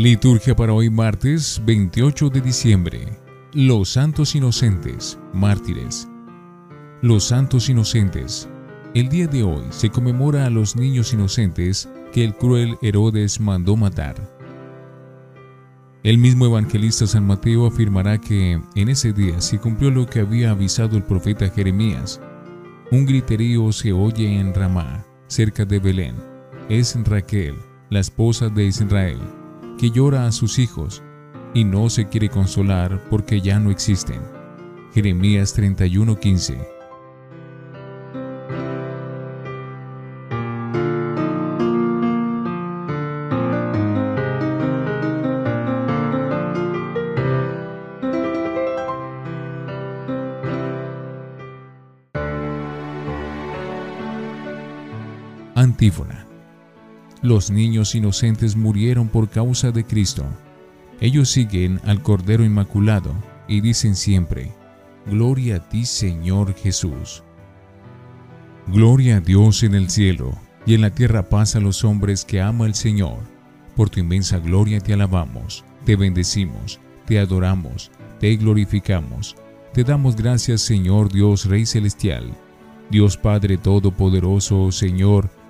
Liturgia para hoy martes 28 de diciembre. Los santos inocentes, mártires. Los santos inocentes. El día de hoy se conmemora a los niños inocentes que el cruel Herodes mandó matar. El mismo evangelista San Mateo afirmará que en ese día se cumplió lo que había avisado el profeta Jeremías. Un griterío se oye en Ramá, cerca de Belén. Es Raquel, la esposa de Israel que llora a sus hijos y no se quiere consolar porque ya no existen. Jeremías 31:15 Antífona los niños inocentes murieron por causa de Cristo. Ellos siguen al Cordero Inmaculado y dicen siempre, Gloria a ti Señor Jesús. Gloria a Dios en el cielo y en la tierra paz a los hombres que ama el Señor. Por tu inmensa gloria te alabamos, te bendecimos, te adoramos, te glorificamos. Te damos gracias Señor Dios Rey Celestial, Dios Padre Todopoderoso, Señor,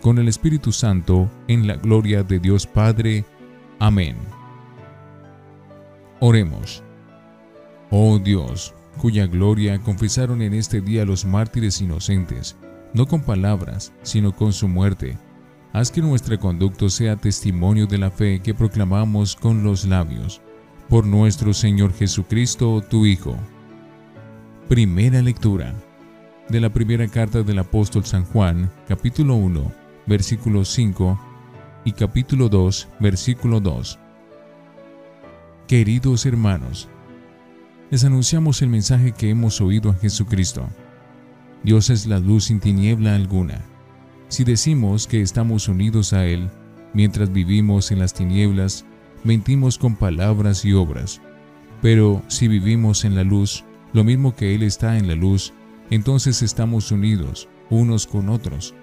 con el Espíritu Santo, en la gloria de Dios Padre. Amén. Oremos. Oh Dios, cuya gloria confesaron en este día los mártires inocentes, no con palabras, sino con su muerte. Haz que nuestro conducto sea testimonio de la fe que proclamamos con los labios. Por nuestro Señor Jesucristo, tu Hijo. Primera lectura de la primera carta del apóstol San Juan, capítulo 1 versículo 5 y capítulo 2, versículo 2. Queridos hermanos, les anunciamos el mensaje que hemos oído a Jesucristo. Dios es la luz sin tiniebla alguna. Si decimos que estamos unidos a Él, mientras vivimos en las tinieblas, mentimos con palabras y obras. Pero si vivimos en la luz, lo mismo que Él está en la luz, entonces estamos unidos unos con otros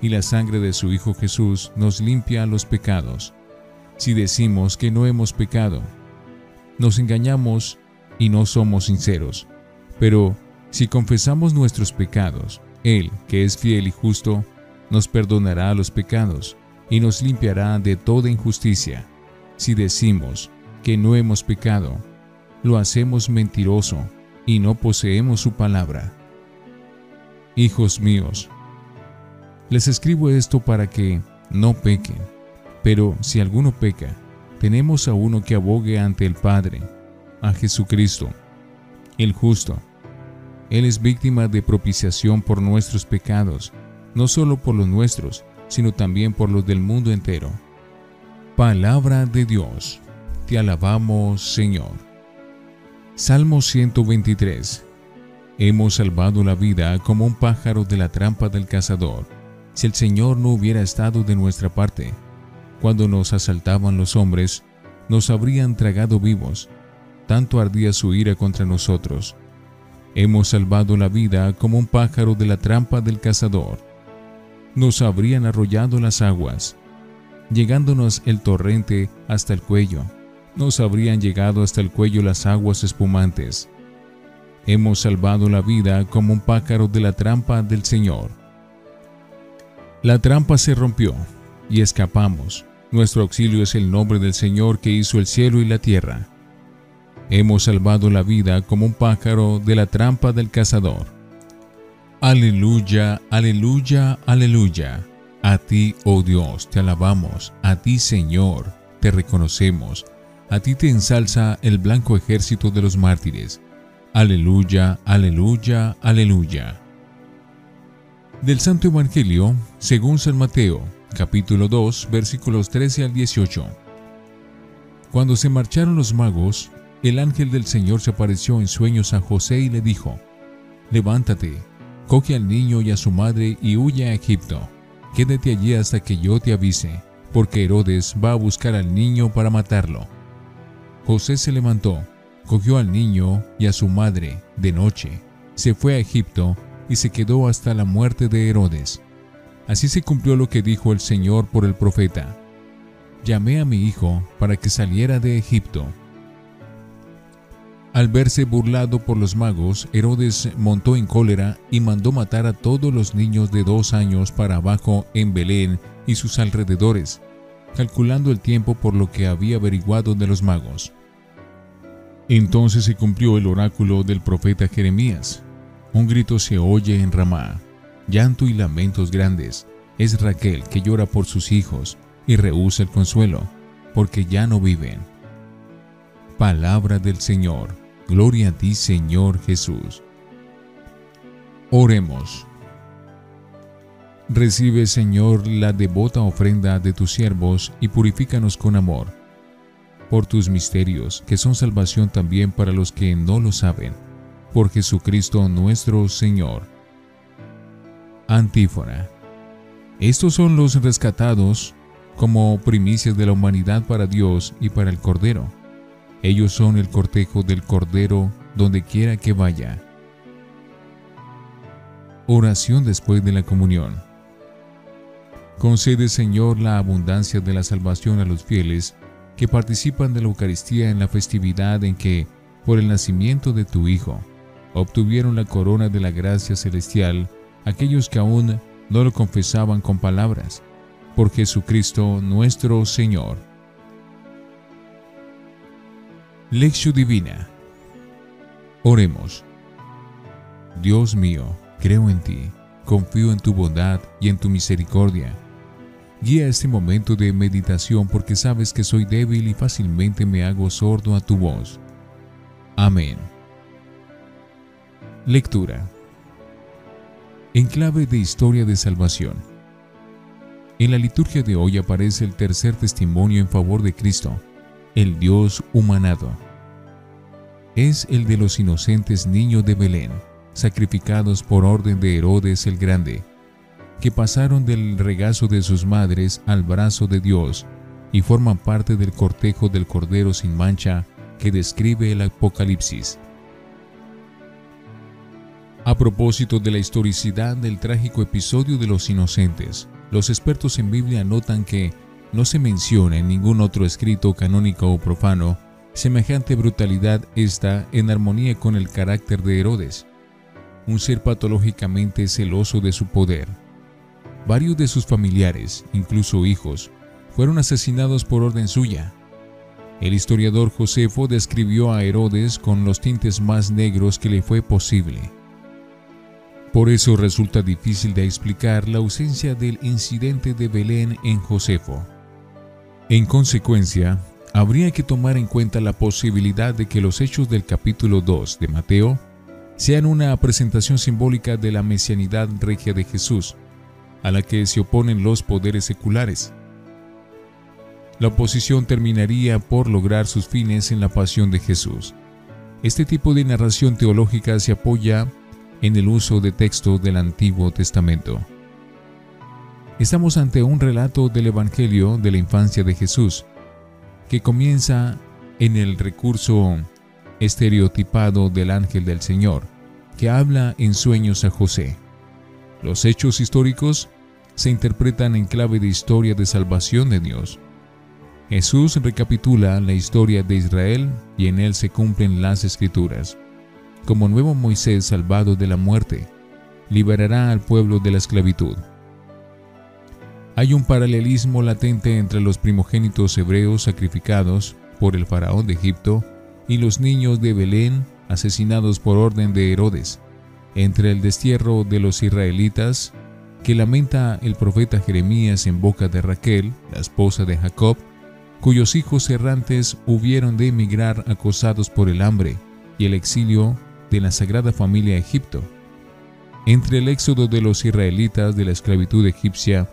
y la sangre de su Hijo Jesús nos limpia los pecados. Si decimos que no hemos pecado, nos engañamos y no somos sinceros. Pero si confesamos nuestros pecados, Él, que es fiel y justo, nos perdonará los pecados y nos limpiará de toda injusticia. Si decimos que no hemos pecado, lo hacemos mentiroso y no poseemos su palabra. Hijos míos, les escribo esto para que no pequen. Pero si alguno peca, tenemos a uno que abogue ante el Padre, a Jesucristo, el justo. Él es víctima de propiciación por nuestros pecados, no solo por los nuestros, sino también por los del mundo entero. Palabra de Dios. Te alabamos, Señor. Salmo 123. Hemos salvado la vida como un pájaro de la trampa del cazador si el Señor no hubiera estado de nuestra parte, cuando nos asaltaban los hombres, nos habrían tragado vivos, tanto ardía su ira contra nosotros. Hemos salvado la vida como un pájaro de la trampa del cazador. Nos habrían arrollado las aguas, llegándonos el torrente hasta el cuello. Nos habrían llegado hasta el cuello las aguas espumantes. Hemos salvado la vida como un pájaro de la trampa del Señor. La trampa se rompió y escapamos. Nuestro auxilio es el nombre del Señor que hizo el cielo y la tierra. Hemos salvado la vida como un pájaro de la trampa del cazador. Aleluya, aleluya, aleluya. A ti, oh Dios, te alabamos. A ti, Señor, te reconocemos. A ti te ensalza el blanco ejército de los mártires. Aleluya, aleluya, aleluya. Del Santo Evangelio, según San Mateo, capítulo 2, versículos 13 al 18. Cuando se marcharon los magos, el ángel del Señor se apareció en sueños a José y le dijo, Levántate, coge al niño y a su madre y huye a Egipto. Quédate allí hasta que yo te avise, porque Herodes va a buscar al niño para matarlo. José se levantó, cogió al niño y a su madre de noche, se fue a Egipto y se quedó hasta la muerte de Herodes. Así se cumplió lo que dijo el Señor por el profeta. Llamé a mi hijo para que saliera de Egipto. Al verse burlado por los magos, Herodes montó en cólera y mandó matar a todos los niños de dos años para abajo en Belén y sus alrededores, calculando el tiempo por lo que había averiguado de los magos. Entonces se cumplió el oráculo del profeta Jeremías. Un grito se oye en Ramá, llanto y lamentos grandes. Es Raquel que llora por sus hijos y rehúsa el consuelo, porque ya no viven. Palabra del Señor. Gloria a ti, Señor Jesús. Oremos. Recibe, Señor, la devota ofrenda de tus siervos y purifícanos con amor, por tus misterios, que son salvación también para los que no lo saben, por Jesucristo nuestro Señor. Antífona. Estos son los rescatados como primicias de la humanidad para Dios y para el Cordero ellos son el cortejo del Cordero donde quiera que vaya. Oración después de la comunión. Concede, Señor, la abundancia de la salvación a los fieles que participan de la Eucaristía en la festividad en que, por el nacimiento de tu Hijo, obtuvieron la corona de la gracia celestial aquellos que aún no lo confesaban con palabras. Por Jesucristo nuestro Señor. Lección Divina. Oremos. Dios mío, creo en ti, confío en tu bondad y en tu misericordia. Guía este momento de meditación porque sabes que soy débil y fácilmente me hago sordo a tu voz. Amén. Lectura. En clave de historia de salvación. En la liturgia de hoy aparece el tercer testimonio en favor de Cristo el Dios humanado. Es el de los inocentes niños de Belén, sacrificados por orden de Herodes el Grande, que pasaron del regazo de sus madres al brazo de Dios y forman parte del cortejo del Cordero sin mancha que describe el Apocalipsis. A propósito de la historicidad del trágico episodio de los inocentes, los expertos en Biblia notan que no se menciona en ningún otro escrito canónico o profano semejante brutalidad está en armonía con el carácter de Herodes, un ser patológicamente celoso de su poder. Varios de sus familiares, incluso hijos, fueron asesinados por orden suya. El historiador Josefo describió a Herodes con los tintes más negros que le fue posible. Por eso resulta difícil de explicar la ausencia del incidente de Belén en Josefo. En consecuencia, habría que tomar en cuenta la posibilidad de que los hechos del capítulo 2 de Mateo sean una presentación simbólica de la mesianidad regia de Jesús, a la que se oponen los poderes seculares. La oposición terminaría por lograr sus fines en la pasión de Jesús. Este tipo de narración teológica se apoya en el uso de textos del Antiguo Testamento. Estamos ante un relato del Evangelio de la infancia de Jesús, que comienza en el recurso estereotipado del ángel del Señor, que habla en sueños a José. Los hechos históricos se interpretan en clave de historia de salvación de Dios. Jesús recapitula la historia de Israel y en él se cumplen las escrituras. Como nuevo Moisés salvado de la muerte, liberará al pueblo de la esclavitud. Hay un paralelismo latente entre los primogénitos hebreos sacrificados por el faraón de Egipto y los niños de Belén asesinados por orden de Herodes, entre el destierro de los israelitas que lamenta el profeta Jeremías en boca de Raquel, la esposa de Jacob, cuyos hijos errantes hubieron de emigrar acosados por el hambre y el exilio de la Sagrada Familia Egipto. Entre el éxodo de los israelitas de la esclavitud egipcia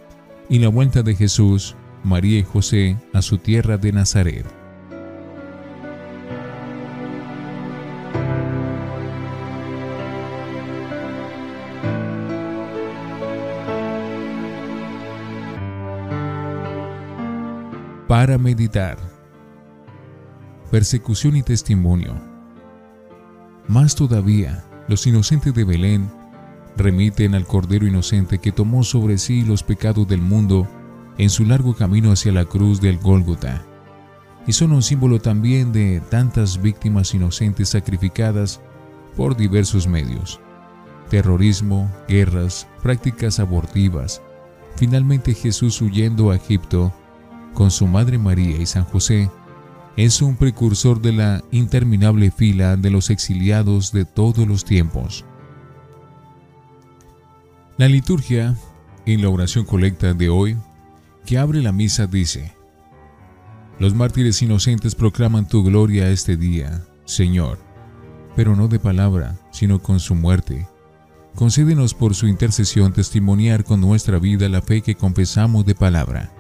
y la vuelta de Jesús, María y José a su tierra de Nazaret. Para meditar. Persecución y testimonio. Más todavía, los inocentes de Belén remiten al Cordero Inocente que tomó sobre sí los pecados del mundo en su largo camino hacia la cruz del Gólgota, y son un símbolo también de tantas víctimas inocentes sacrificadas por diversos medios. Terrorismo, guerras, prácticas abortivas. Finalmente Jesús huyendo a Egipto con su Madre María y San José, es un precursor de la interminable fila de los exiliados de todos los tiempos. La liturgia, en la oración colecta de hoy, que abre la misa, dice, Los mártires inocentes proclaman tu gloria este día, Señor, pero no de palabra, sino con su muerte. Concédenos por su intercesión testimoniar con nuestra vida la fe que confesamos de palabra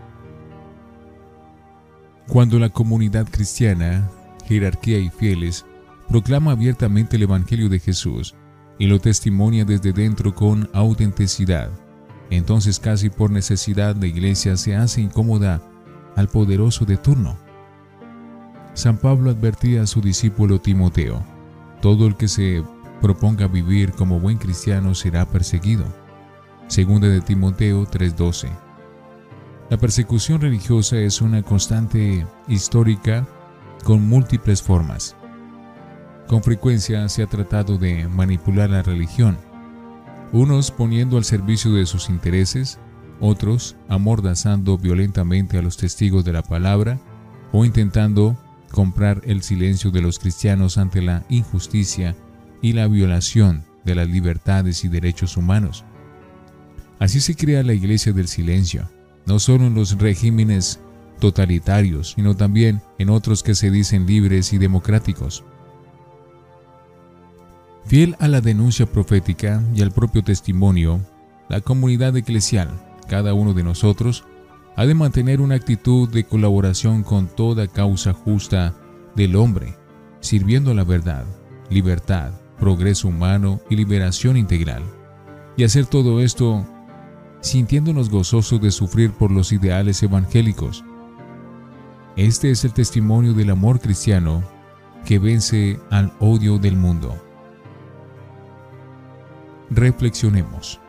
cuando la comunidad cristiana, jerarquía y fieles proclama abiertamente el Evangelio de Jesús y lo testimonia desde dentro con autenticidad, entonces casi por necesidad la iglesia se hace incómoda al poderoso de turno. San Pablo advertía a su discípulo Timoteo, todo el que se proponga vivir como buen cristiano será perseguido. Segunda de Timoteo 3:12 la persecución religiosa es una constante histórica con múltiples formas. Con frecuencia se ha tratado de manipular la religión, unos poniendo al servicio de sus intereses, otros amordazando violentamente a los testigos de la palabra o intentando comprar el silencio de los cristianos ante la injusticia y la violación de las libertades y derechos humanos. Así se crea la Iglesia del Silencio, no solo en los regímenes totalitarios, sino también en otros que se dicen libres y democráticos. Fiel a la denuncia profética y al propio testimonio, la comunidad eclesial, cada uno de nosotros, ha de mantener una actitud de colaboración con toda causa justa del hombre, sirviendo a la verdad, libertad, progreso humano y liberación integral. Y hacer todo esto sintiéndonos gozosos de sufrir por los ideales evangélicos. Este es el testimonio del amor cristiano que vence al odio del mundo. Reflexionemos.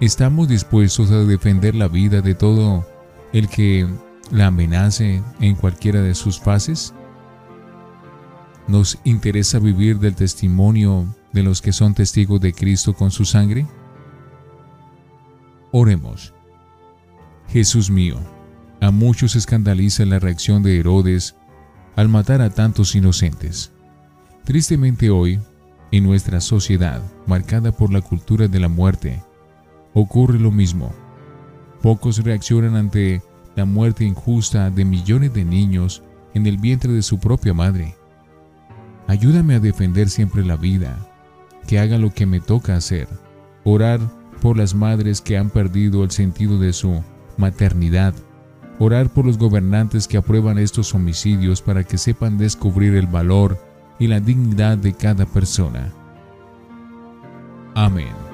¿Estamos dispuestos a defender la vida de todo el que la amenace en cualquiera de sus fases? ¿Nos interesa vivir del testimonio de los que son testigos de Cristo con su sangre? Oremos. Jesús mío, a muchos escandaliza la reacción de Herodes al matar a tantos inocentes. Tristemente hoy, en nuestra sociedad, marcada por la cultura de la muerte, ocurre lo mismo. Pocos reaccionan ante la muerte injusta de millones de niños en el vientre de su propia madre. Ayúdame a defender siempre la vida, que haga lo que me toca hacer, orar por las madres que han perdido el sentido de su maternidad, orar por los gobernantes que aprueban estos homicidios para que sepan descubrir el valor y la dignidad de cada persona. Amén.